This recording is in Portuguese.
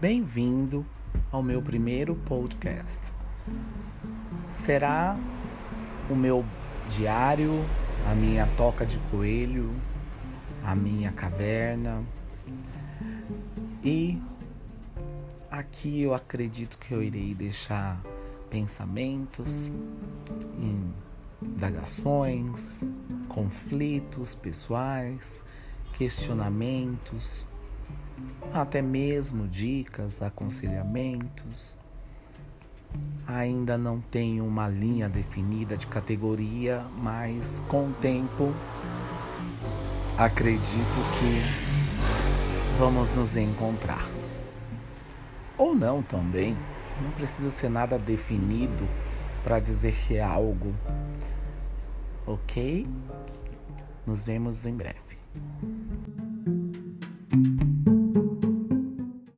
Bem-vindo ao meu primeiro podcast. Será o meu diário, a minha toca de coelho, a minha caverna. E aqui eu acredito que eu irei deixar pensamentos, indagações, conflitos pessoais, questionamentos, até mesmo dicas, aconselhamentos. Ainda não tenho uma linha definida de categoria, mas com o tempo acredito que vamos nos encontrar. Ou não também, não precisa ser nada definido para dizer que é algo. Ok? Nos vemos em breve.